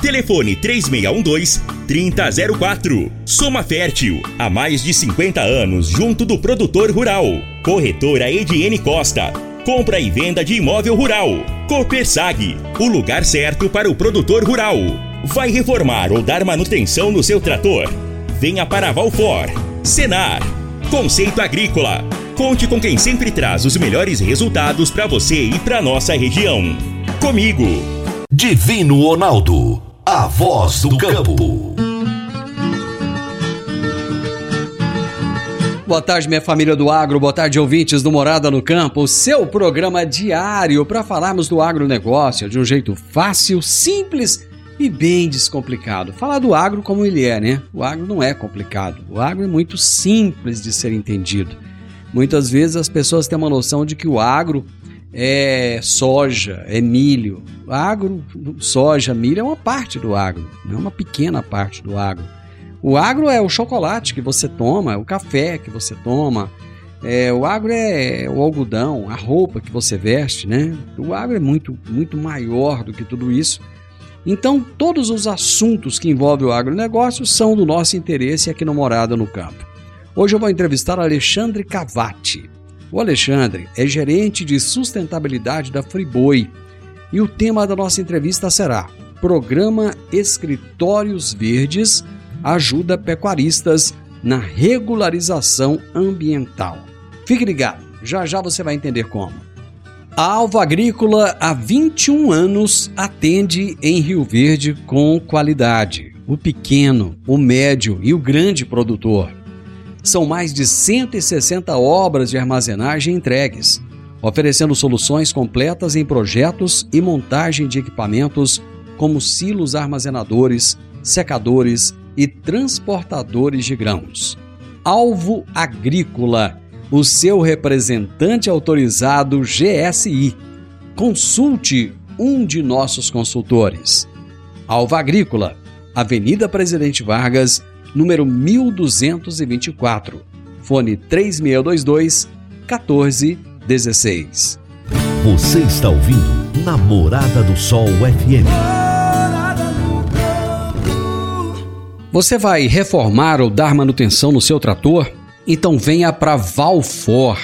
Telefone 3612-3004. Soma Fértil, há mais de 50 anos junto do produtor rural. Corretora Ediene Costa. Compra e venda de imóvel rural. Copersag, o lugar certo para o produtor rural. Vai reformar ou dar manutenção no seu trator? Venha para Valfor. Senar. Conceito Agrícola. Conte com quem sempre traz os melhores resultados para você e para nossa região. Comigo. Divino Ronaldo, a voz do campo. Boa tarde, minha família do agro, boa tarde, ouvintes do Morada no Campo, o seu programa diário para falarmos do agronegócio de um jeito fácil, simples e bem descomplicado. Falar do agro como ele é, né? O agro não é complicado, o agro é muito simples de ser entendido. Muitas vezes as pessoas têm uma noção de que o agro é soja, é milho. Agro, soja, milho é uma parte do agro, é uma pequena parte do agro. O agro é o chocolate que você toma, é o café que você toma. É, o agro é o algodão, a roupa que você veste, né? O agro é muito, muito maior do que tudo isso. Então, todos os assuntos que envolvem o agronegócio são do nosso interesse aqui no Morada no Campo. Hoje eu vou entrevistar Alexandre Cavati. O Alexandre é gerente de sustentabilidade da Friboi e o tema da nossa entrevista será Programa Escritórios Verdes ajuda pecuaristas na regularização ambiental. Fique ligado, já já você vai entender como. A Alva Agrícola há 21 anos atende em Rio Verde com qualidade. O pequeno, o médio e o grande produtor. São mais de 160 obras de armazenagem entregues, oferecendo soluções completas em projetos e montagem de equipamentos como silos armazenadores, secadores e transportadores de grãos. Alvo Agrícola, o seu representante autorizado GSI. Consulte um de nossos consultores. Alvo Agrícola, Avenida Presidente Vargas, número 1224. Fone 3622 1416. Você está ouvindo Namorada do Sol FM. Você vai reformar ou dar manutenção no seu trator? Então venha para Valfor.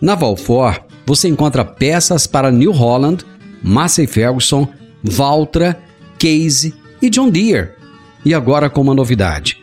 Na Valfor, você encontra peças para New Holland, Massey Ferguson, Valtra, Case e John Deere. E agora com uma novidade: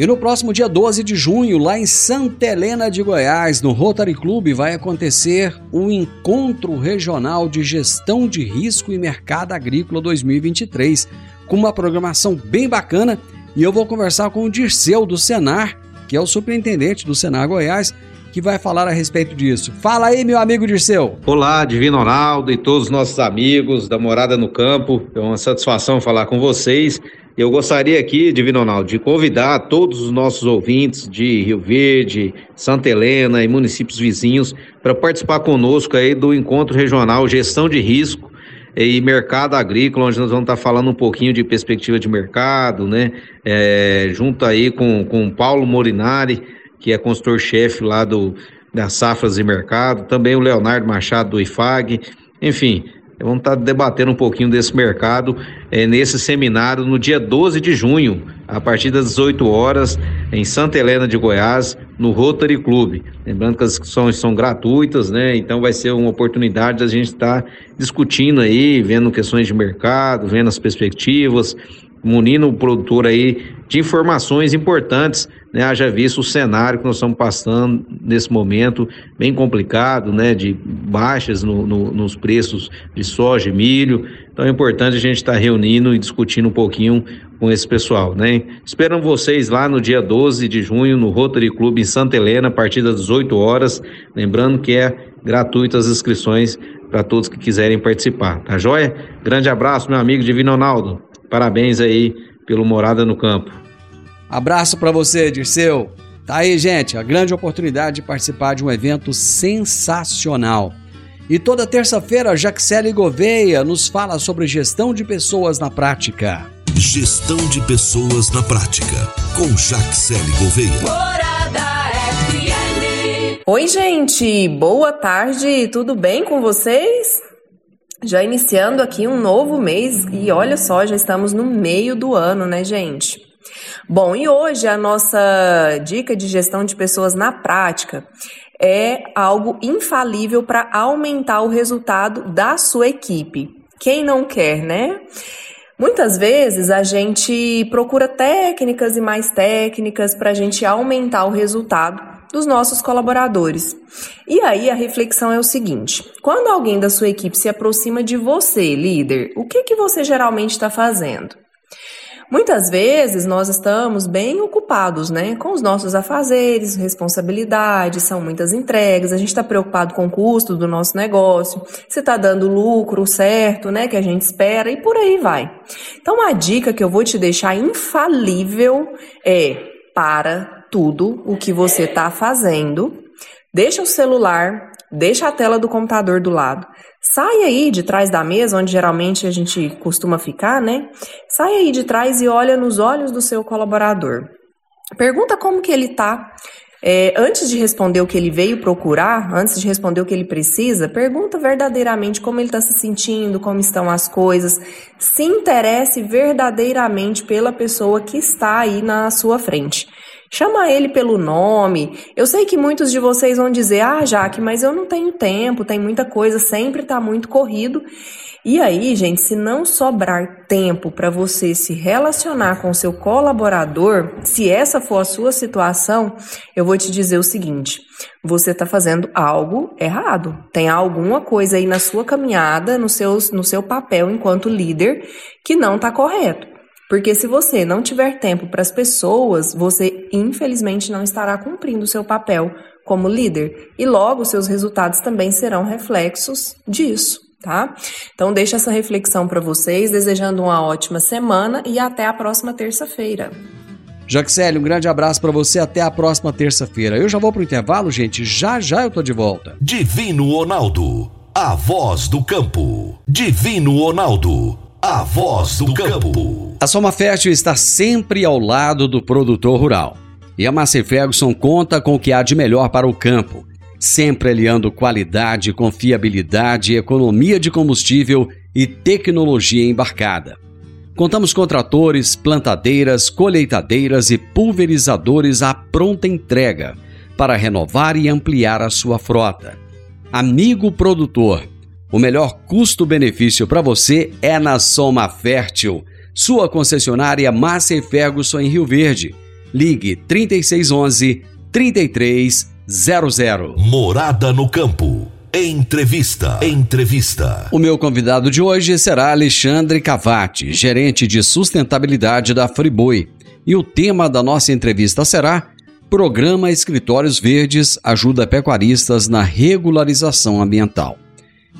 E no próximo dia 12 de junho, lá em Santa Helena de Goiás, no Rotary Club, vai acontecer o Encontro Regional de Gestão de Risco e Mercado Agrícola 2023, com uma programação bem bacana. E eu vou conversar com o Dirceu do Senar, que é o superintendente do Senar Goiás, que vai falar a respeito disso. Fala aí, meu amigo Dirceu. Olá, Divino Ronaldo e todos os nossos amigos da Morada no Campo. É uma satisfação falar com vocês. Eu gostaria aqui, Divino Ronaldo, de convidar todos os nossos ouvintes de Rio Verde, Santa Helena e municípios vizinhos para participar conosco aí do encontro regional Gestão de Risco e Mercado Agrícola, onde nós vamos estar falando um pouquinho de perspectiva de mercado, né? É, junto aí com, com Paulo Morinari, que é consultor-chefe lá do, das Safras e Mercado, também o Leonardo Machado do IFAG, enfim, vamos estar debatendo um pouquinho desse mercado é, nesse seminário no dia 12 de junho, a partir das 18 horas, em Santa Helena de Goiás, no Rotary Club. Lembrando que as inscrições são gratuitas, né? Então vai ser uma oportunidade da gente estar discutindo aí, vendo questões de mercado, vendo as perspectivas, munindo o produtor aí de informações importantes, né? Haja visto o cenário que nós estamos passando nesse momento, bem complicado, né? De baixas no, no, nos preços de soja e milho. Então é importante a gente estar reunindo e discutindo um pouquinho com esse pessoal, né? Esperam vocês lá no dia 12 de junho no Rotary Club em Santa Helena, a partir das 18 horas. Lembrando que é gratuito as inscrições para todos que quiserem participar, tá joia? Grande abraço, meu amigo Divino Ronaldo. Parabéns aí pelo Morada no Campo. Abraço para você, Dirceu. Tá aí, gente, a grande oportunidade de participar de um evento sensacional. E toda terça-feira, Jaxele Gouveia nos fala sobre gestão de pessoas na prática. Gestão de pessoas na prática, com Jaxele Gouveia. Oi, gente, boa tarde, tudo bem com vocês? Já iniciando aqui um novo mês e olha só, já estamos no meio do ano, né, gente? Bom, e hoje a nossa dica de gestão de pessoas na prática é algo infalível para aumentar o resultado da sua equipe. Quem não quer, né? Muitas vezes a gente procura técnicas e mais técnicas para a gente aumentar o resultado dos nossos colaboradores. E aí a reflexão é o seguinte: quando alguém da sua equipe se aproxima de você, líder, o que que você geralmente está fazendo? Muitas vezes nós estamos bem ocupados, né, com os nossos afazeres, responsabilidades, são muitas entregas, a gente está preocupado com o custo do nosso negócio, se está dando lucro certo, né, que a gente espera e por aí vai. Então a dica que eu vou te deixar infalível é para tudo o que você está fazendo, deixa o celular, deixa a tela do computador do lado, sai aí de trás da mesa, onde geralmente a gente costuma ficar, né? Sai aí de trás e olha nos olhos do seu colaborador. Pergunta como que ele tá. É, antes de responder o que ele veio procurar, antes de responder o que ele precisa, pergunta verdadeiramente como ele está se sentindo, como estão as coisas. Se interesse verdadeiramente pela pessoa que está aí na sua frente. Chama ele pelo nome. Eu sei que muitos de vocês vão dizer: "Ah, Jaque, mas eu não tenho tempo, tem muita coisa, sempre está muito corrido". E aí, gente, se não sobrar tempo para você se relacionar com seu colaborador, se essa for a sua situação, eu vou te dizer o seguinte: você está fazendo algo errado. Tem alguma coisa aí na sua caminhada, no seu, no seu papel enquanto líder, que não está correto. Porque se você não tiver tempo para as pessoas, você infelizmente não estará cumprindo o seu papel como líder e logo seus resultados também serão reflexos disso, tá? Então deixa essa reflexão para vocês, desejando uma ótima semana e até a próxima terça-feira. Jaxele, um grande abraço para você, até a próxima terça-feira. Eu já vou pro intervalo, gente, já já eu tô de volta. Divino Ronaldo, a voz do campo. Divino Ronaldo a voz do campo. A Soma Fértil está sempre ao lado do produtor rural. E a Massey Ferguson conta com o que há de melhor para o campo, sempre aliando qualidade, confiabilidade, economia de combustível e tecnologia embarcada. Contamos com tratores, plantadeiras, colheitadeiras e pulverizadores à pronta entrega para renovar e ampliar a sua frota. Amigo produtor, o melhor custo-benefício para você é na Soma Fértil, sua concessionária Massa Ferguson em Rio Verde. Ligue 3611 3300. Morada no campo. Entrevista. Entrevista. O meu convidado de hoje será Alexandre Cavati, gerente de sustentabilidade da Friboi. E o tema da nossa entrevista será Programa Escritórios Verdes ajuda pecuaristas na regularização ambiental.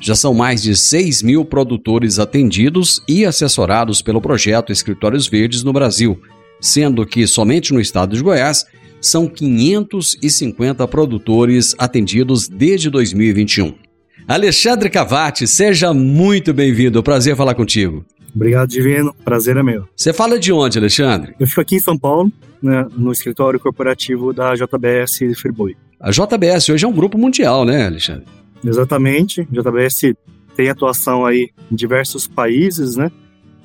Já são mais de 6 mil produtores atendidos e assessorados pelo projeto Escritórios Verdes no Brasil, sendo que somente no estado de Goiás são 550 produtores atendidos desde 2021. Alexandre Cavati, seja muito bem-vindo. Prazer falar contigo. Obrigado, Divino. Prazer é meu. Você fala de onde, Alexandre? Eu fico aqui em São Paulo, né, no escritório corporativo da JBS Friboi. A JBS hoje é um grupo mundial, né, Alexandre? Exatamente. JBS tem atuação aí em diversos países, né?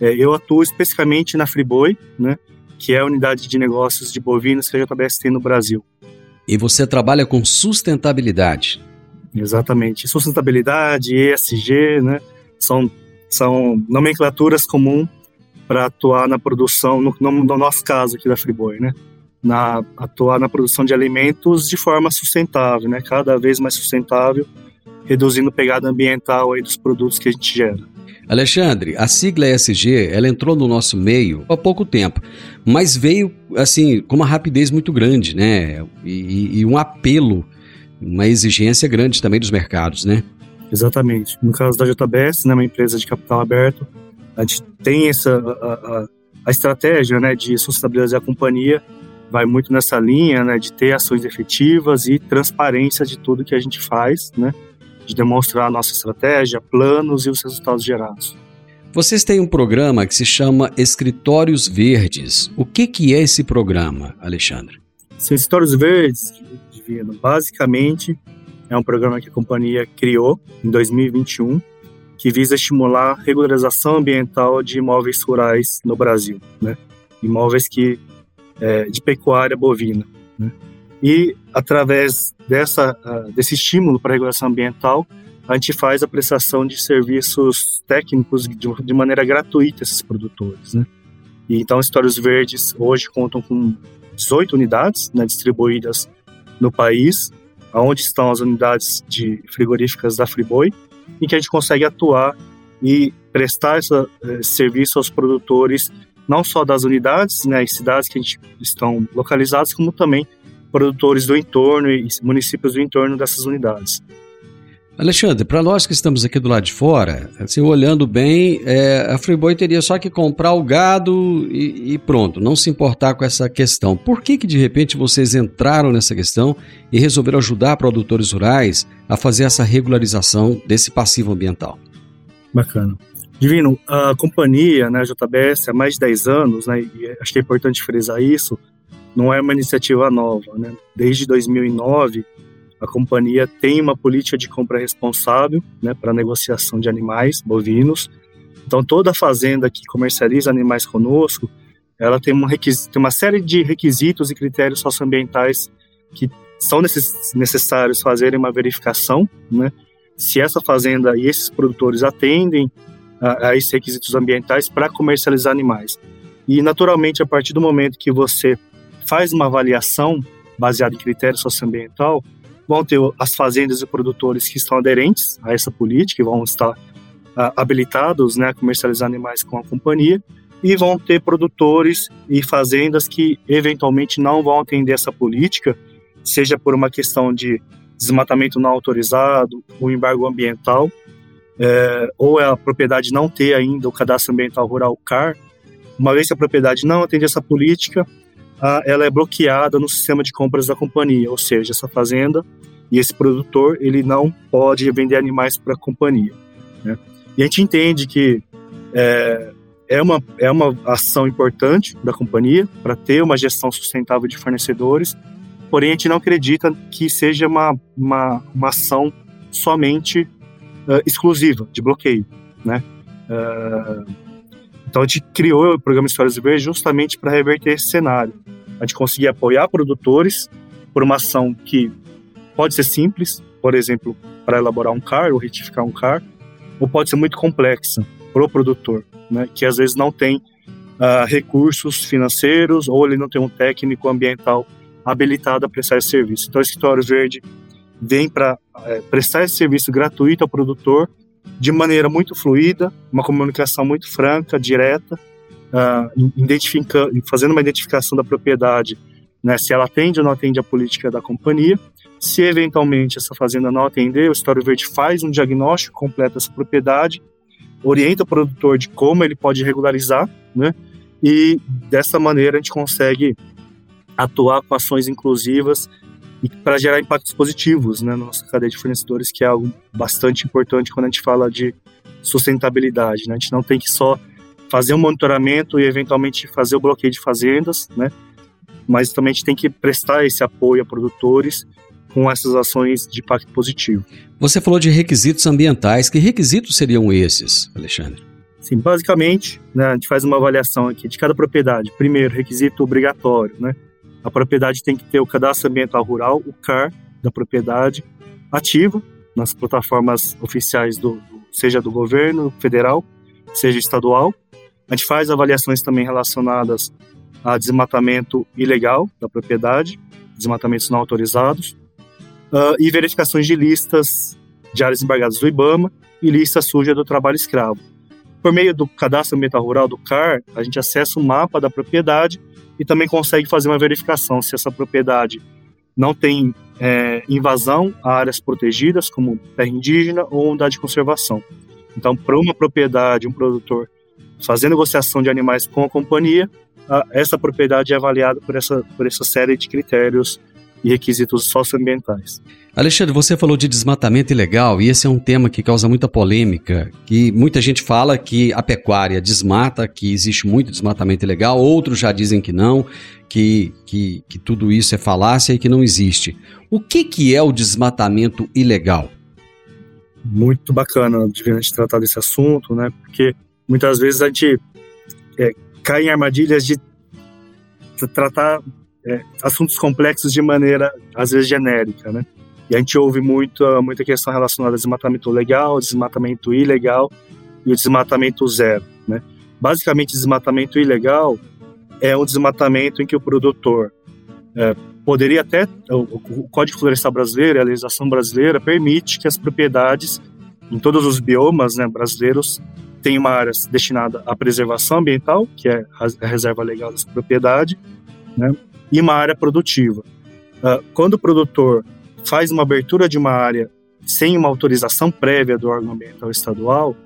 É, eu atuo especificamente na Friboi, né? Que é a unidade de negócios de bovinos que a JBS tem no Brasil. E você trabalha com sustentabilidade. Exatamente. Sustentabilidade, ESG, né? São, são nomenclaturas comuns para atuar na produção, no, no, no, nosso caso aqui da Friboi, né? Na, atuar na produção de alimentos de forma sustentável, né? Cada vez mais sustentável, reduzindo a pegada ambiental aí dos produtos que a gente gera. Alexandre, a sigla ESG, ela entrou no nosso meio há pouco tempo, mas veio assim com uma rapidez muito grande, né? E, e um apelo, uma exigência grande também dos mercados, né? Exatamente. No caso da JBS, né, uma empresa de capital aberto, a gente tem essa a, a, a estratégia, né, de sustentabilizar a companhia vai muito nessa linha, né, de ter ações efetivas e transparência de tudo que a gente faz, né, de demonstrar a nossa estratégia, planos e os resultados gerados. Vocês têm um programa que se chama Escritórios Verdes. O que, que é esse programa, Alexandre? Sim, Escritórios Verdes, Divino, basicamente é um programa que a companhia criou em 2021 que visa estimular a regularização ambiental de imóveis rurais no Brasil, né? Imóveis que é, de pecuária bovina. Né? E através dessa uh, desse estímulo para a regulação ambiental, a gente faz a prestação de serviços técnicos de, maneira gratuita a esses produtores, né? E então, Histórias Verdes hoje contam com 18 unidades né, distribuídas no país, onde estão as unidades de frigoríficas da Friboi, em que a gente consegue atuar e prestar esse, esse serviço aos produtores, não só das unidades, né, as cidades que a gente estão localizadas, como também produtores do entorno e municípios do entorno dessas unidades. Alexandre, para nós que estamos aqui do lado de fora, assim, olhando bem, é, a Friboi teria só que comprar o gado e, e, pronto, não se importar com essa questão. Por que que de repente vocês entraram nessa questão e resolveram ajudar produtores rurais a fazer essa regularização desse passivo ambiental? Bacana. Divino, a companhia, né, a JBS, há mais de 10 anos, né, e acho que é importante frisar isso, não é uma iniciativa nova, né? Desde 2009, a companhia tem uma política de compra responsável né, para negociação de animais bovinos. Então, toda fazenda que comercializa animais conosco, ela tem, um tem uma série de requisitos e critérios socioambientais que são necess necessários fazerem uma verificação, né? Se essa fazenda e esses produtores atendem a, a esses requisitos ambientais para comercializar animais. E, naturalmente, a partir do momento que você faz uma avaliação baseada em critério socioambiental, vão ter as fazendas e produtores que estão aderentes a essa política e vão estar uh, habilitados né, a comercializar animais com a companhia, e vão ter produtores e fazendas que eventualmente não vão atender essa política, seja por uma questão de desmatamento não autorizado, o embargo ambiental, é, ou a propriedade não ter ainda o cadastro ambiental rural CAR. Uma vez que a propriedade não atende essa política, ela é bloqueada no sistema de compras da companhia, ou seja, essa fazenda e esse produtor ele não pode vender animais para a companhia. Né? E a gente entende que é, é, uma, é uma ação importante da companhia para ter uma gestão sustentável de fornecedores, porém a gente não acredita que seja uma, uma, uma ação somente uh, exclusiva de bloqueio. Né? Uh, então a gente criou o programa Histórias Verdes justamente para reverter esse cenário. A gente conseguir apoiar produtores por uma ação que pode ser simples, por exemplo, para elaborar um CAR ou retificar um CAR, ou pode ser muito complexa para o produtor, né, que às vezes não tem uh, recursos financeiros ou ele não tem um técnico ambiental habilitado a prestar esse serviço. Então, o Escritório Verde vem para é, prestar esse serviço gratuito ao produtor de maneira muito fluida, uma comunicação muito franca, direta, uh, identificando, fazendo uma identificação da propriedade, né, se ela atende ou não atende a política da companhia. Se eventualmente essa fazenda não atender, o História Verde faz um diagnóstico completo dessa propriedade, orienta o produtor de como ele pode regularizar, né, e dessa maneira a gente consegue atuar com ações inclusivas e para gerar impactos positivos né, na nossa cadeia de fornecedores, que é algo bastante importante quando a gente fala de sustentabilidade. Né? A gente não tem que só fazer um monitoramento e eventualmente fazer o bloqueio de fazendas, né? mas também a gente tem que prestar esse apoio a produtores com essas ações de impacto positivo. Você falou de requisitos ambientais. Que requisitos seriam esses, Alexandre? Sim, basicamente, né, a gente faz uma avaliação aqui de cada propriedade. Primeiro, requisito obrigatório, né? A propriedade tem que ter o cadastro ambiental rural, o CAR da propriedade, ativo nas plataformas oficiais do, seja do governo federal, seja estadual. A gente faz avaliações também relacionadas a desmatamento ilegal da propriedade, desmatamentos não autorizados, uh, e verificações de listas de áreas embargadas do IBAMA e lista suja do trabalho escravo. Por meio do Cadastro Ambiental Rural, do CAR, a gente acessa o mapa da propriedade e também consegue fazer uma verificação se essa propriedade não tem é, invasão a áreas protegidas, como terra indígena ou unidade de conservação. Então, para uma propriedade, um produtor fazer negociação de animais com a companhia, essa propriedade é avaliada por essa, por essa série de critérios e requisitos socioambientais. Alexandre, você falou de desmatamento ilegal e esse é um tema que causa muita polêmica, que muita gente fala que a pecuária desmata, que existe muito desmatamento ilegal, outros já dizem que não, que, que, que tudo isso é falácia e que não existe. O que, que é o desmatamento ilegal? Muito bacana a gente tratar desse assunto, né? Porque muitas vezes a gente é, cai em armadilhas de tratar é, assuntos complexos de maneira, às vezes, genérica, né? E a gente ouve muito, muita questão relacionada ao desmatamento legal, desmatamento ilegal e o desmatamento zero, né? Basicamente, desmatamento ilegal é um desmatamento em que o produtor é, poderia até, o Código Florestal Brasileiro, a legislação brasileira permite que as propriedades em todos os biomas né, brasileiros tenham uma área destinada à preservação ambiental, que é a reserva legal dessa propriedade, né, e uma área produtiva. Uh, quando o produtor faz uma abertura de uma área sem uma autorização prévia do órgão ambiental estadual,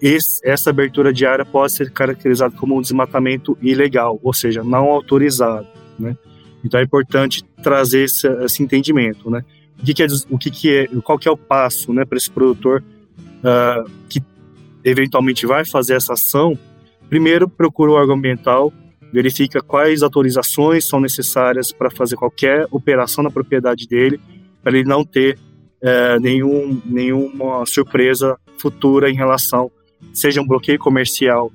esse, essa abertura de área pode ser caracterizada como um desmatamento ilegal, ou seja, não autorizado, né? Então é importante trazer esse, esse entendimento, né? O que, que é, o que, que é, qual que é o passo, né, para esse produtor uh, que eventualmente vai fazer essa ação? Primeiro, procura o órgão ambiental verifica quais autorizações são necessárias para fazer qualquer operação na propriedade dele, para ele não ter é, nenhum, nenhuma surpresa futura em relação, seja um bloqueio comercial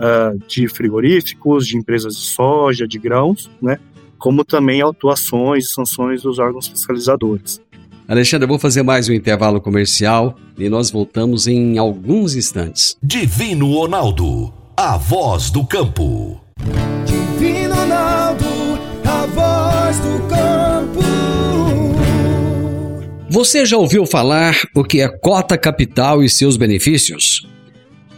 uh, de frigoríficos, de empresas de soja, de grãos, né, como também autuações e sanções dos órgãos fiscalizadores. Alexandre, eu vou fazer mais um intervalo comercial e nós voltamos em alguns instantes. Divino Ronaldo, a voz do campo. Voz do campo. Você já ouviu falar o que é cota capital e seus benefícios?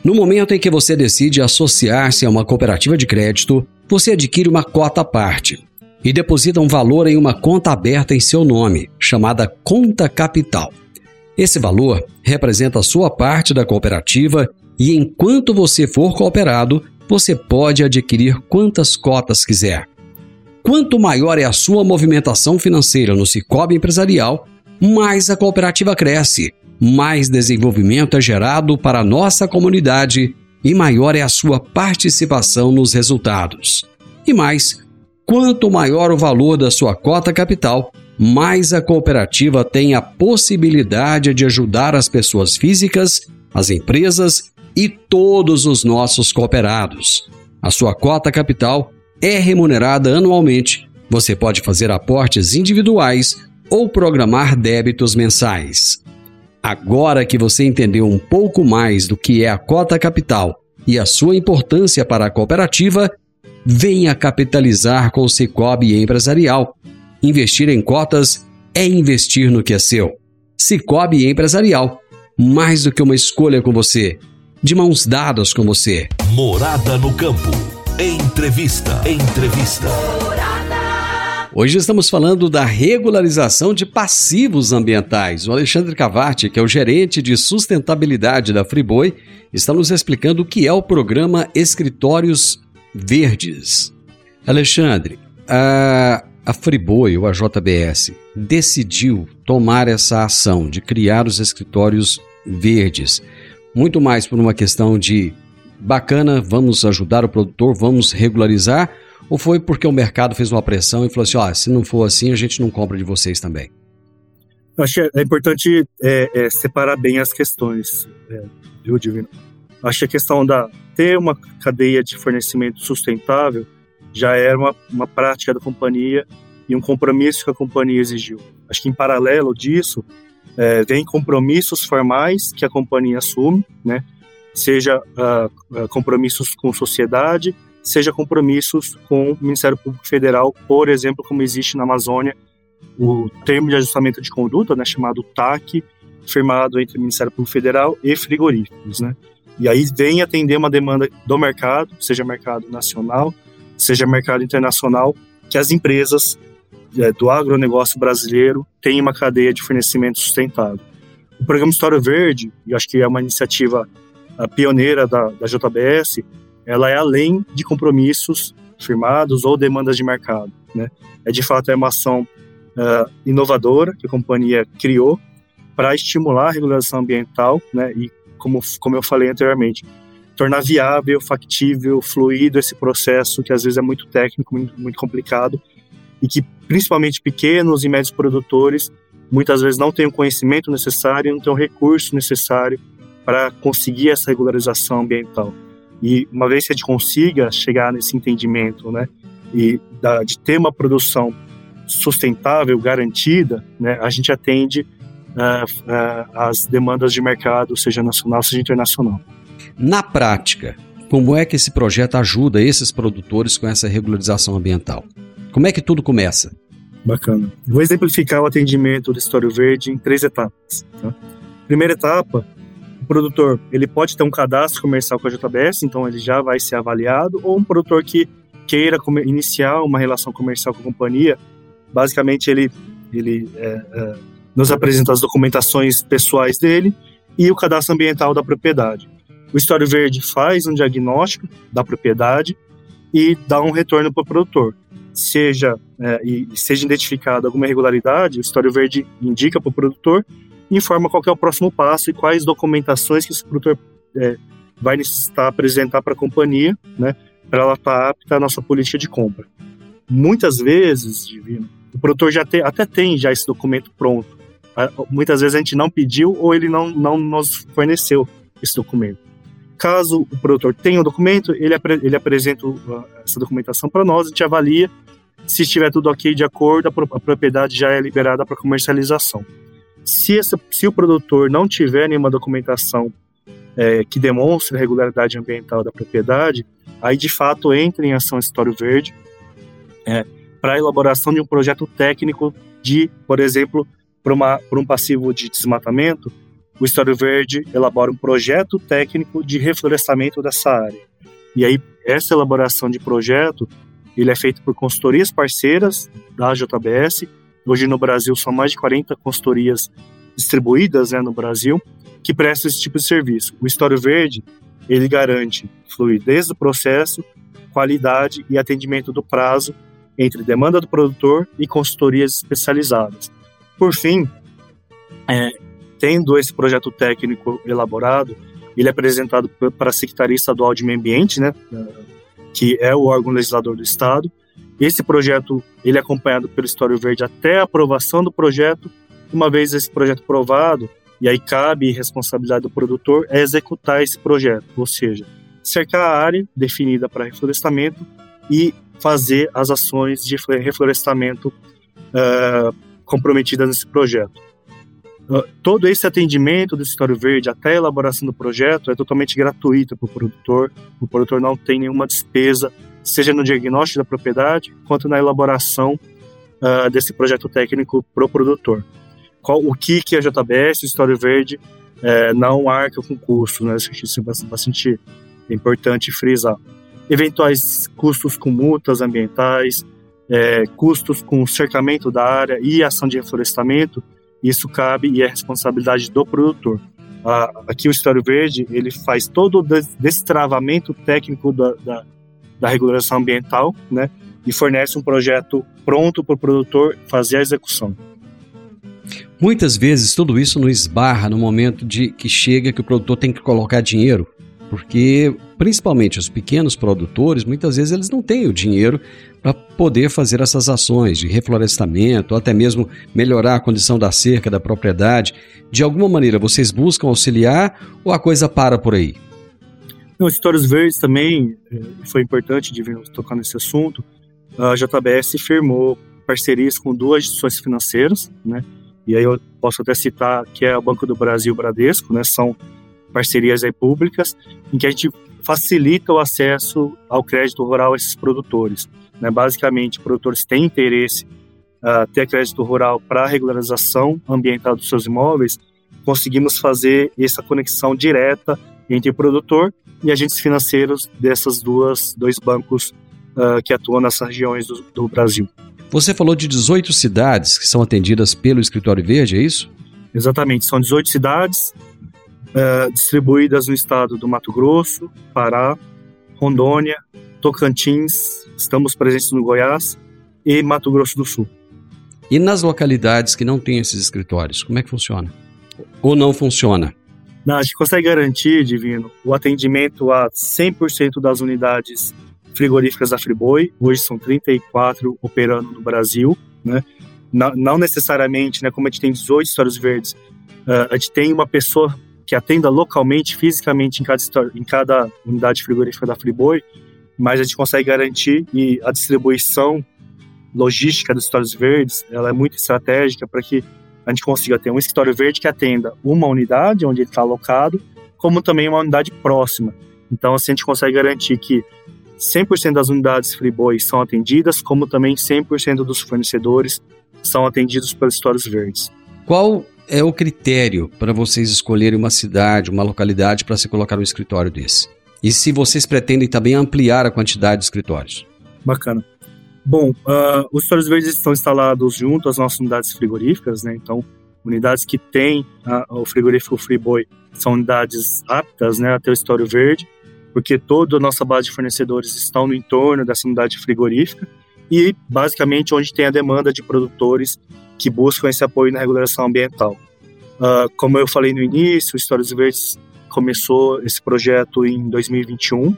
No momento em que você decide associar-se a uma cooperativa de crédito, você adquire uma cota à parte e deposita um valor em uma conta aberta em seu nome, chamada conta capital. Esse valor representa a sua parte da cooperativa e enquanto você for cooperado, você pode adquirir quantas cotas quiser. Quanto maior é a sua movimentação financeira no Cicobi Empresarial, mais a cooperativa cresce, mais desenvolvimento é gerado para a nossa comunidade e maior é a sua participação nos resultados. E mais, quanto maior o valor da sua cota capital, mais a cooperativa tem a possibilidade de ajudar as pessoas físicas, as empresas e todos os nossos cooperados. A sua cota capital é remunerada anualmente. Você pode fazer aportes individuais ou programar débitos mensais. Agora que você entendeu um pouco mais do que é a cota capital e a sua importância para a cooperativa, venha capitalizar com o Cicobi Empresarial. Investir em cotas é investir no que é seu. Cicobi Empresarial, mais do que uma escolha com você de mãos dadas com você. Morada no campo. Entrevista. Entrevista. Hoje estamos falando da regularização de passivos ambientais. O Alexandre Cavati, que é o gerente de sustentabilidade da Friboi, está nos explicando o que é o programa Escritórios Verdes. Alexandre, a, a Friboi, ou a JBS, decidiu tomar essa ação de criar os escritórios verdes muito mais por uma questão de bacana, vamos ajudar o produtor, vamos regularizar, ou foi porque o mercado fez uma pressão e falou assim: ó, se não for assim, a gente não compra de vocês também? Eu acho que é importante é, é, separar bem as questões, é, viu, Divino? Acho que a questão da ter uma cadeia de fornecimento sustentável já era uma, uma prática da companhia e um compromisso que a companhia exigiu. Acho que em paralelo disso, é, vem compromissos formais que a companhia assume, né? Seja uh, compromissos com sociedade, seja compromissos com o Ministério Público Federal, por exemplo, como existe na Amazônia o termo de ajustamento de conduta, né, chamado TAC, firmado entre o Ministério Público Federal e frigoríficos, né? E aí vem atender uma demanda do mercado, seja mercado nacional, seja mercado internacional, que as empresas é, do agronegócio brasileiro tenham uma cadeia de fornecimento sustentável. O programa História Verde, e acho que é uma iniciativa pioneira da, da JBS, ela é além de compromissos firmados ou demandas de mercado. Né? É de fato é uma ação uh, inovadora que a companhia criou para estimular a regulação ambiental né? e, como, como eu falei anteriormente, tornar viável, factível, fluido esse processo que às vezes é muito técnico, muito, muito complicado e que principalmente pequenos e médios produtores muitas vezes não têm o conhecimento necessário, não têm o recurso necessário para conseguir essa regularização ambiental. E uma vez que a gente consiga chegar nesse entendimento, né, e da, de ter uma produção sustentável, garantida, né, a gente atende uh, uh, as demandas de mercado, seja nacional, seja internacional. Na prática, como é que esse projeto ajuda esses produtores com essa regularização ambiental? Como é que tudo começa? Bacana. Vou exemplificar o atendimento do História Verde em três etapas. Tá? Primeira etapa, produtor ele pode ter um cadastro comercial com a JBS, então ele já vai ser avaliado, ou um produtor que queira iniciar uma relação comercial com a companhia, basicamente ele, ele é, é, nos apresenta as documentações pessoais dele e o cadastro ambiental da propriedade. O História Verde faz um diagnóstico da propriedade e dá um retorno para o produtor. Seja é, e seja identificada alguma irregularidade, o História Verde indica para o produtor informa qual é o próximo passo e quais documentações que esse produtor é, vai necessitar apresentar para a companhia, né, para ela estar tá apta à nossa política de compra. Muitas vezes, Divino, o produtor já tem, até tem já esse documento pronto. Muitas vezes a gente não pediu ou ele não, não nos forneceu esse documento. Caso o produtor tenha o documento, ele, ele apresenta essa documentação para nós, a gente avalia. Se estiver tudo ok de acordo, a propriedade já é liberada para comercialização. Se, essa, se o produtor não tiver nenhuma documentação é, que demonstre a regularidade ambiental da propriedade, aí de fato entra em ação História Verde é, para a elaboração de um projeto técnico de, por exemplo, para um passivo de desmatamento, o História Verde elabora um projeto técnico de reflorestamento dessa área. E aí, essa elaboração de projeto, ele é feito por consultorias parceiras da JBS Hoje no Brasil são mais de 40 consultorias distribuídas né, no Brasil que prestam esse tipo de serviço. O História Verde, ele garante fluidez do processo, qualidade e atendimento do prazo entre demanda do produtor e consultorias especializadas. Por fim, é, tendo esse projeto técnico elaborado, ele é apresentado para a Secretaria Estadual de Meio Ambiente, né, que é o órgão legislador do Estado, esse projeto ele é acompanhado pelo História Verde até a aprovação do projeto. Uma vez esse projeto aprovado, e aí cabe responsabilidade do produtor é executar esse projeto, ou seja, cercar a área definida para reflorestamento e fazer as ações de reflorestamento uh, comprometidas nesse projeto. Uh, todo esse atendimento do História Verde até a elaboração do projeto é totalmente gratuito para o produtor. O produtor não tem nenhuma despesa seja no diagnóstico da propriedade, quanto na elaboração uh, desse projeto técnico para o produtor. Qual, o que, que a JBS, o História Verde, é, não arca com custo, né? Isso é bastante importante frisar. Eventuais custos com multas ambientais, é, custos com cercamento da área e ação de reflorestamento, isso cabe e é responsabilidade do produtor. Ah, aqui o História Verde ele faz todo o destravamento técnico da, da, da regulação ambiental, né? E fornece um projeto pronto para o produtor fazer a execução. Muitas vezes tudo isso não esbarra no momento de que chega que o produtor tem que colocar dinheiro, porque principalmente os pequenos produtores, muitas vezes eles não têm o dinheiro para poder fazer essas ações de reflorestamento, ou até mesmo melhorar a condição da cerca da propriedade. De alguma maneira vocês buscam auxiliar ou a coisa para por aí? Os Histórias Verdes também eh, foi importante de vir tocar nesse assunto. A JBS firmou parcerias com duas instituições financeiras, né? E aí eu posso até citar que é o Banco do Brasil e o Bradesco, né? São parcerias aí públicas, em que a gente facilita o acesso ao crédito rural a esses produtores. Né? Basicamente, produtores têm interesse uh, ter crédito rural para regularização ambiental dos seus imóveis, conseguimos fazer essa conexão direta entre o produtor e agentes financeiros dessas duas dois bancos uh, que atuam nessas regiões do, do, Brasil. Você falou de 18 cidades que são atendidas pelo Escritório Verde, é isso? Exatamente, são 18 cidades uh, distribuídas no estado do Mato Grosso, Pará, Rondônia, Tocantins, estamos presentes no Goiás e Mato Grosso do Sul. E nas localidades que não têm esses escritórios, como é que funciona? Ou não funciona? A gente consegue garantir, Divino, o atendimento a 100% das unidades frigoríficas da Friboi. Hoje são 34 operando no Brasil, né? Não, não necessariamente, né, como a gente tem 18 histórias verdes, uh, a gente tem uma pessoa que atenda localmente, fisicamente em cada, em cada unidade frigorífica da Friboi, mas a gente consegue garantir e a distribuição logística dos escritórios verdes, ela é muito estratégica para que a gente consiga ter um escritório verde que atenda uma unidade onde ele está alocado, como também uma unidade próxima. Então, assim, a gente consegue garantir que 100% das unidades Friboi são atendidas, como também 100% dos fornecedores são atendidos pelos escritórios verdes. Qual é o critério para vocês escolherem uma cidade, uma localidade para se colocar um escritório desse? E se vocês pretendem também ampliar a quantidade de escritórios? Bacana. Bom, uh, os escritórios verdes estão instalados junto às nossas unidades frigoríficas, né? Então, unidades que têm uh, o frigorífico Friboi são unidades aptas né, o escritório verde, porque toda a nossa base de fornecedores estão no entorno dessa unidade frigorífica e, basicamente, onde tem a demanda de produtores que buscam esse apoio na regulação ambiental. Uh, como eu falei no início, o Histórias Verdes começou esse projeto em 2021,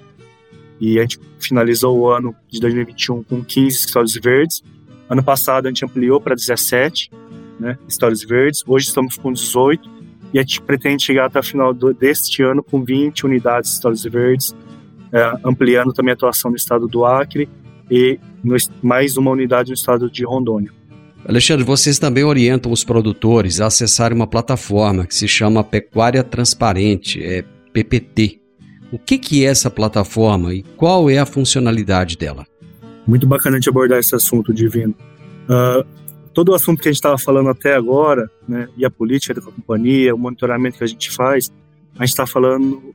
e a gente finalizou o ano de 2021 com 15 escritórios verdes. Ano passado a gente ampliou para 17 né, escritórios verdes. Hoje estamos com 18 e a gente pretende chegar até o final do, deste ano com 20 unidades de escritórios verdes, é, ampliando também a atuação no estado do Acre e no, mais uma unidade no estado de Rondônia. Alexandre, vocês também orientam os produtores a acessarem uma plataforma que se chama Pecuária Transparente, é PPT. O que, que é essa plataforma e qual é a funcionalidade dela? Muito bacana de abordar esse assunto, Divino. Uh, todo o assunto que a gente estava falando até agora, né, e a política da companhia, o monitoramento que a gente faz, a gente está falando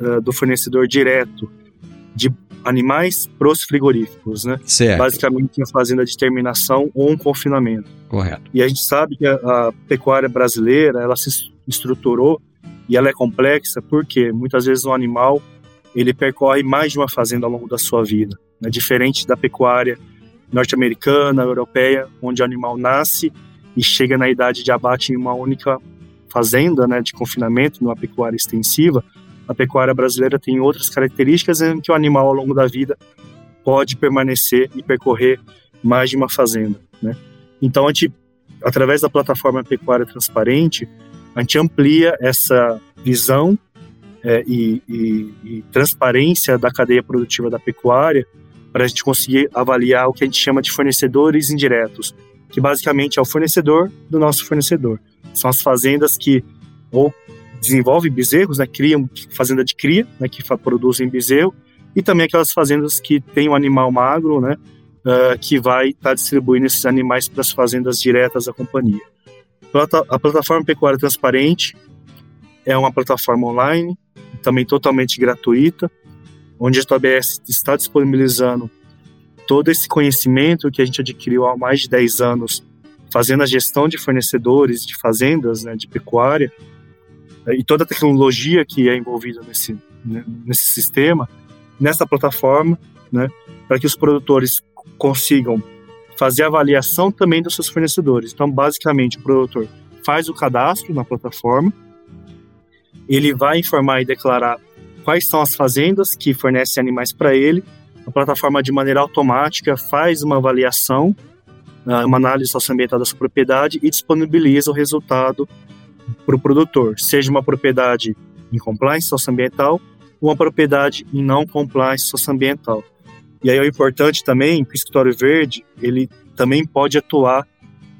uh, do fornecedor direto de animais para os frigoríficos, né? Certo. Basicamente uma fazenda de terminação ou um confinamento. Correto. E a gente sabe que a, a pecuária brasileira, ela se estruturou e ela é complexa porque muitas vezes um animal ele percorre mais de uma fazenda ao longo da sua vida, né? diferente da pecuária norte-americana, europeia, onde o animal nasce e chega na idade de abate em uma única fazenda, né, de confinamento, numa pecuária extensiva. A pecuária brasileira tem outras características em que o animal ao longo da vida pode permanecer e percorrer mais de uma fazenda, né? Então a gente, através da plataforma Pecuária Transparente, a gente amplia essa visão é, e, e, e, transparência da cadeia produtiva da pecuária para a gente conseguir avaliar o que a gente chama de fornecedores indiretos, que basicamente é o fornecedor do nosso fornecedor. São as fazendas que ou desenvolvem bezerros, né, criam fazenda de cria, né, que produzem bezerro, e também aquelas fazendas que têm um animal magro, né, uh, que vai estar tá distribuindo esses animais para as fazendas diretas da companhia. A plataforma Pecuária Transparente é uma plataforma online, também totalmente gratuita, onde a JBS está disponibilizando todo esse conhecimento que a gente adquiriu há mais de 10 anos, fazendo a gestão de fornecedores, de fazendas, né, de pecuária, eh, e toda a tecnologia que é envolvida nesse, né, nesse sistema, nessa plataforma, né, para que os produtores consigam fazer avaliação também dos seus fornecedores. Então, basicamente, o produtor faz o cadastro na plataforma, ele vai informar e declarar quais são as fazendas que fornecem animais para ele. A plataforma, de maneira automática, faz uma avaliação, ah, uma análise socioambiental dessa propriedade e disponibiliza o resultado para o produtor, seja uma propriedade em compliance socioambiental ou uma propriedade em não compliance socioambiental. E aí é importante também que o escritório verde ele também pode atuar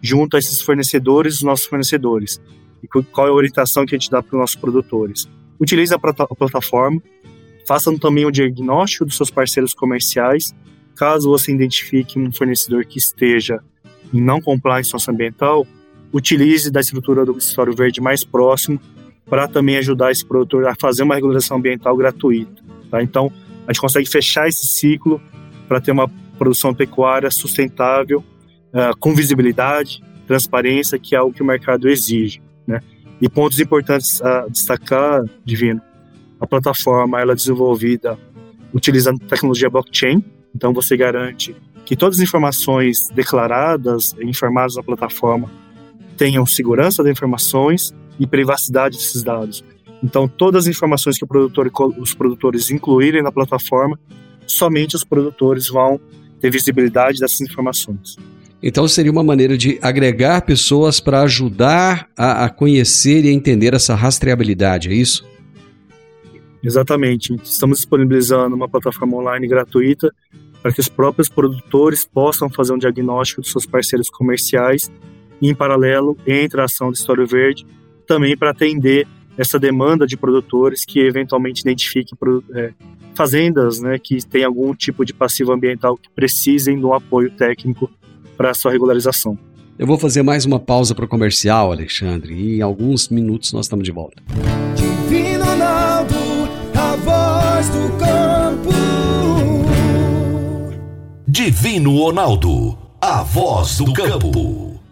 junto a esses fornecedores, os nossos fornecedores. E qual é a orientação que a gente dá para os nossos produtores? utilize a, a plataforma, façam também o diagnóstico dos seus parceiros comerciais. Caso você identifique um fornecedor que esteja em não compliance socioambiental, utilize da estrutura do escritório verde mais próximo para também ajudar esse produtor a fazer uma regulação ambiental gratuita. Tá? Então, a gente consegue fechar esse ciclo para ter uma produção pecuária sustentável, uh, com visibilidade, transparência, que é algo que o mercado exige. Né? E pontos importantes a destacar, Divino, a plataforma ela é desenvolvida utilizando tecnologia blockchain, então você garante que todas as informações declaradas e informadas na plataforma tenham segurança das informações e privacidade desses dados. Então, todas as informações que produtor, os produtores incluírem na plataforma, somente os produtores vão ter visibilidade dessas informações. Então, seria uma maneira de agregar pessoas para ajudar a, a conhecer e a entender essa rastreabilidade, é isso? Exatamente. Estamos disponibilizando uma plataforma online gratuita para que os próprios produtores possam fazer um diagnóstico dos seus parceiros comerciais e, em paralelo, entre a ação do História Verde, também para atender essa demanda de produtores que eventualmente identifiquem é, fazendas né, que têm algum tipo de passivo ambiental que precisem de um apoio técnico para sua regularização. Eu vou fazer mais uma pausa para o comercial, Alexandre, e em alguns minutos nós estamos de volta. Divino Ronaldo, a voz do campo. Divino Ronaldo, a voz do campo.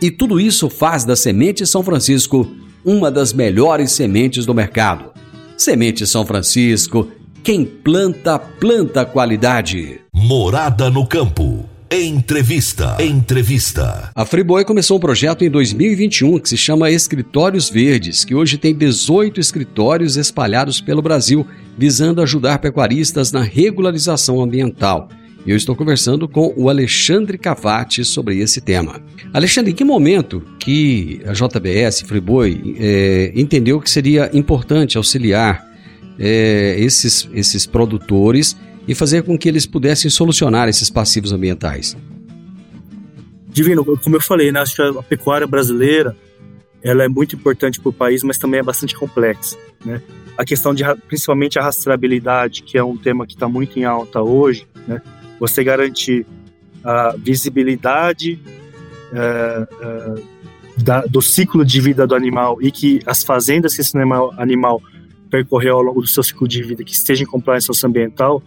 e tudo isso faz da Semente São Francisco uma das melhores sementes do mercado. Semente São Francisco, quem planta, planta qualidade. Morada no campo. Entrevista. Entrevista. A Friboi começou um projeto em 2021 que se chama Escritórios Verdes, que hoje tem 18 escritórios espalhados pelo Brasil, visando ajudar pecuaristas na regularização ambiental. E eu estou conversando com o Alexandre Cavati sobre esse tema. Alexandre, em que momento que a JBS Friboi é, entendeu que seria importante auxiliar é, esses, esses produtores e fazer com que eles pudessem solucionar esses passivos ambientais? Divino, como eu falei, né, acho que a pecuária brasileira ela é muito importante para o país, mas também é bastante complexa. Né? A questão de, principalmente a rastreabilidade, que é um tema que está muito em alta hoje, né? Você garantir a visibilidade é, é, da, do ciclo de vida do animal e que as fazendas que esse animal, animal percorreu ao longo do seu ciclo de vida, que estejam em compliance socioambiental,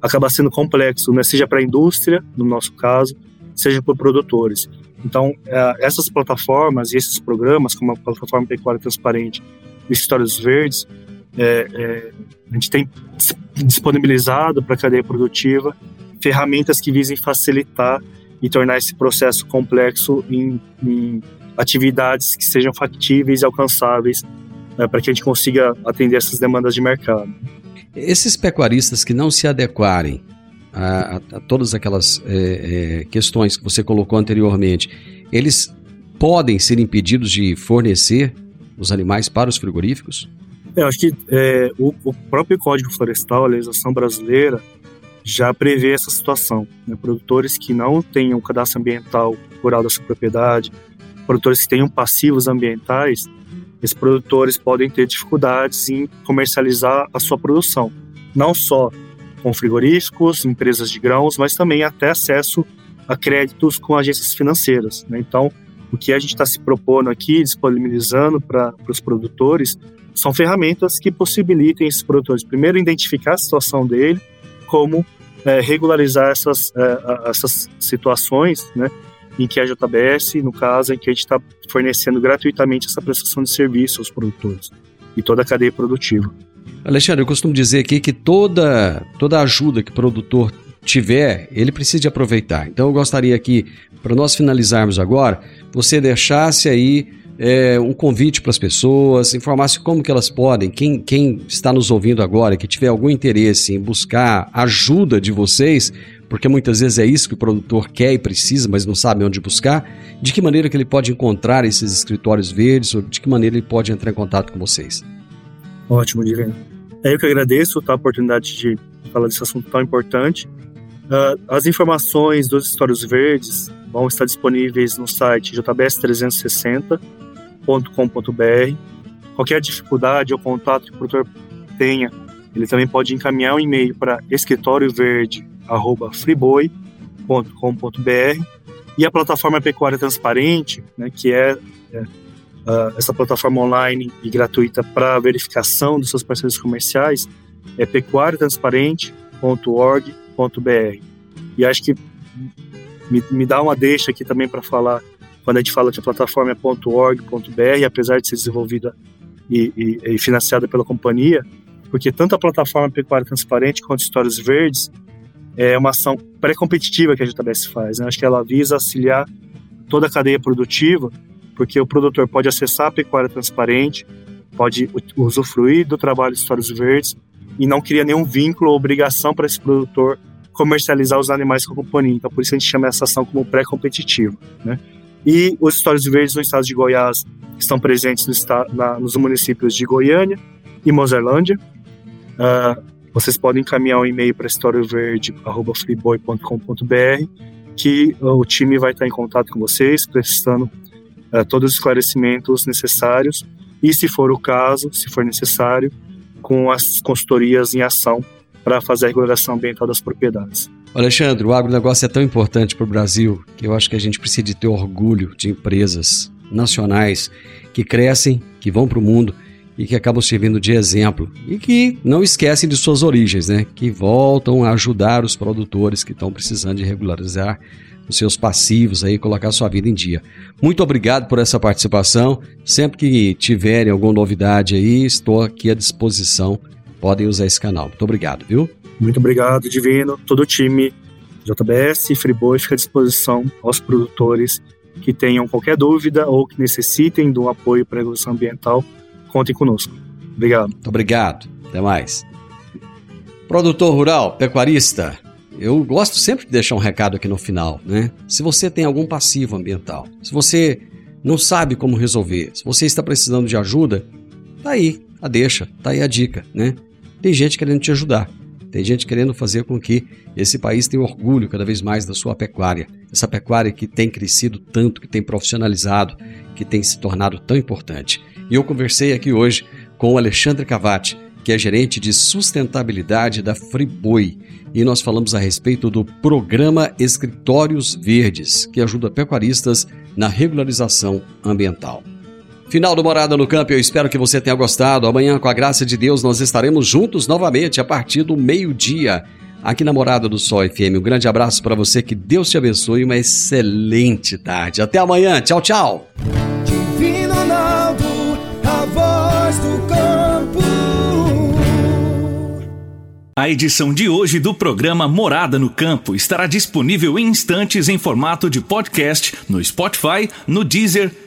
acaba sendo complexo, né? seja para a indústria, no nosso caso, seja por produtores. Então, é, essas plataformas e esses programas, como a plataforma Pecuária Transparente e Histórias Verdes, é, é, a gente tem disponibilizado para a cadeia produtiva ferramentas que visem facilitar e tornar esse processo complexo em, em atividades que sejam factíveis e alcançáveis né, para que a gente consiga atender essas demandas de mercado. Esses pecuaristas que não se adequarem a, a, a todas aquelas é, é, questões que você colocou anteriormente, eles podem ser impedidos de fornecer os animais para os frigoríficos? Eu acho que é, o, o, próprio Código Florestal, a legislação brasileira, já prevê essa situação. Né? Produtores que não tenham cadastro ambiental rural da sua propriedade, produtores que tenham passivos ambientais, esses produtores podem ter dificuldades em comercializar a sua produção, não só com frigoríficos, empresas de grãos, mas também até acesso a créditos com agências financeiras. Né? Então, o que a gente está se propondo aqui, disponibilizando para os produtores, são ferramentas que possibilitem esses produtores, primeiro, identificar a situação dele, como é, regularizar essas, é, essas situações, né, em que a JBS, no caso, em que a gente está fornecendo gratuitamente essa prestação de serviço aos produtores e toda a cadeia produtiva. Alexandre, eu costumo dizer aqui que toda, toda ajuda que o produtor tiver, ele precisa de aproveitar. Então eu gostaria aqui, para nós finalizarmos agora, você deixasse aí é, um convite para as pessoas, informasse como que elas podem, quem, quem está nos ouvindo agora, que tiver algum interesse em buscar ajuda de vocês, porque muitas vezes é isso que o produtor quer e precisa, mas não sabe onde buscar, de que maneira que ele pode encontrar esses escritórios verdes ou de que maneira ele pode entrar em contato com vocês? Ótimo, Divino. É eu que agradeço tá, a oportunidade de falar desse assunto tão importante. Uh, as informações dos escritórios verdes vão estar disponíveis no site jbs360.com.br. Qualquer dificuldade ou contato que o produtor tenha, ele também pode encaminhar um e-mail para escritórioverde@freeboi.com.br e a plataforma Pecuária Transparente, né, que é, é uh, essa plataforma online e gratuita para verificação dos seus parceiros comerciais, é pecuariatransparente.org.br. E acho que me, me dá uma deixa aqui também para falar, quando a gente fala que a plataforma é .org.br, apesar de ser desenvolvida e, e, e, financiada pela companhia, porque tanto a plataforma Pecuária Transparente quanto Histórias Verdes é uma ação pré-competitiva que a JBS faz. Né? Acho que ela visa auxiliar toda a cadeia produtiva, porque o produtor pode acessar a Pecuária Transparente, pode usufruir do trabalho de Histórias Verdes e não cria nenhum vínculo ou obrigação para esse produtor comercializar os animais com a companhia. Então, por isso a gente chama essa ação como pré-competitivo. Né? E os Histórios Verdes no estado de Goiás estão presentes no estado, na, nos municípios de Goiânia e Mozerlândia. Uh, vocês podem encaminhar um e-mail para historioverde.freeboy.com.br que o time vai estar em contato com vocês, prestando uh, todos os esclarecimentos necessários e, se for o caso, se for necessário, com as consultorias em ação para fazer a regulação ambiental das propriedades. Alexandre, o agronegócio é tão importante para o Brasil que eu acho que a gente precisa de ter orgulho de empresas nacionais que crescem, que vão para o mundo e que acabam servindo de exemplo e que não esquecem de suas origens, né? Que voltam a ajudar os produtores que estão precisando de regularizar os seus passivos aí, colocar sua vida em dia. Muito obrigado por essa participação. Sempre que tiverem alguma novidade aí, estou aqui à disposição podem usar esse canal. Muito obrigado, viu? Muito obrigado, Divino. Todo o time JBS e Friboi fica à disposição aos produtores que tenham qualquer dúvida ou que necessitem um apoio para a regulação ambiental. Contem conosco. Obrigado. Muito obrigado. Até mais. Produtor rural, pecuarista, eu gosto sempre de deixar um recado aqui no final, né? Se você tem algum passivo ambiental, se você não sabe como resolver, se você está precisando de ajuda, tá aí, a deixa, tá aí a dica, né? Tem gente querendo te ajudar. Tem gente querendo fazer com que esse país tenha orgulho cada vez mais da sua pecuária. Essa pecuária que tem crescido tanto, que tem profissionalizado, que tem se tornado tão importante. E eu conversei aqui hoje com o Alexandre Cavati, que é gerente de sustentabilidade da Friboi. E nós falamos a respeito do programa Escritórios Verdes, que ajuda pecuaristas na regularização ambiental. Final do Morada no Campo, eu espero que você tenha gostado. Amanhã, com a graça de Deus, nós estaremos juntos novamente a partir do meio-dia, aqui na Morada do Sol FM. Um grande abraço para você, que Deus te abençoe e uma excelente tarde. Até amanhã, tchau, tchau. Divino Ronaldo, a voz do campo. A edição de hoje do programa Morada no Campo estará disponível em instantes em formato de podcast no Spotify, no Deezer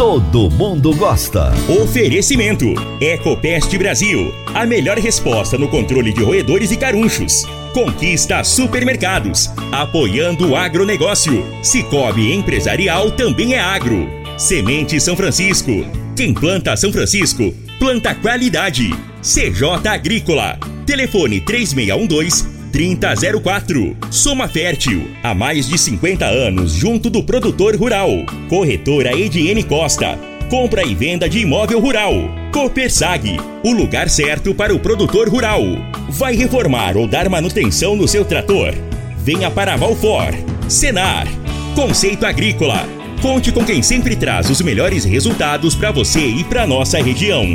Todo mundo gosta. Oferecimento: Ecopest Brasil. A melhor resposta no controle de roedores e carunchos. Conquista Supermercados, apoiando o agronegócio. Cicobi Empresarial também é agro. Semente São Francisco. Quem planta São Francisco, planta qualidade. CJ Agrícola. Telefone 3612 3004. Soma Fértil. Há mais de 50 anos junto do produtor rural. Corretora Ediene Costa compra e venda de imóvel rural. Copersag, o lugar certo para o produtor rural. Vai reformar ou dar manutenção no seu trator? Venha para Valfor. Senar, Conceito Agrícola. Conte com quem sempre traz os melhores resultados para você e para nossa região.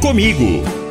Comigo.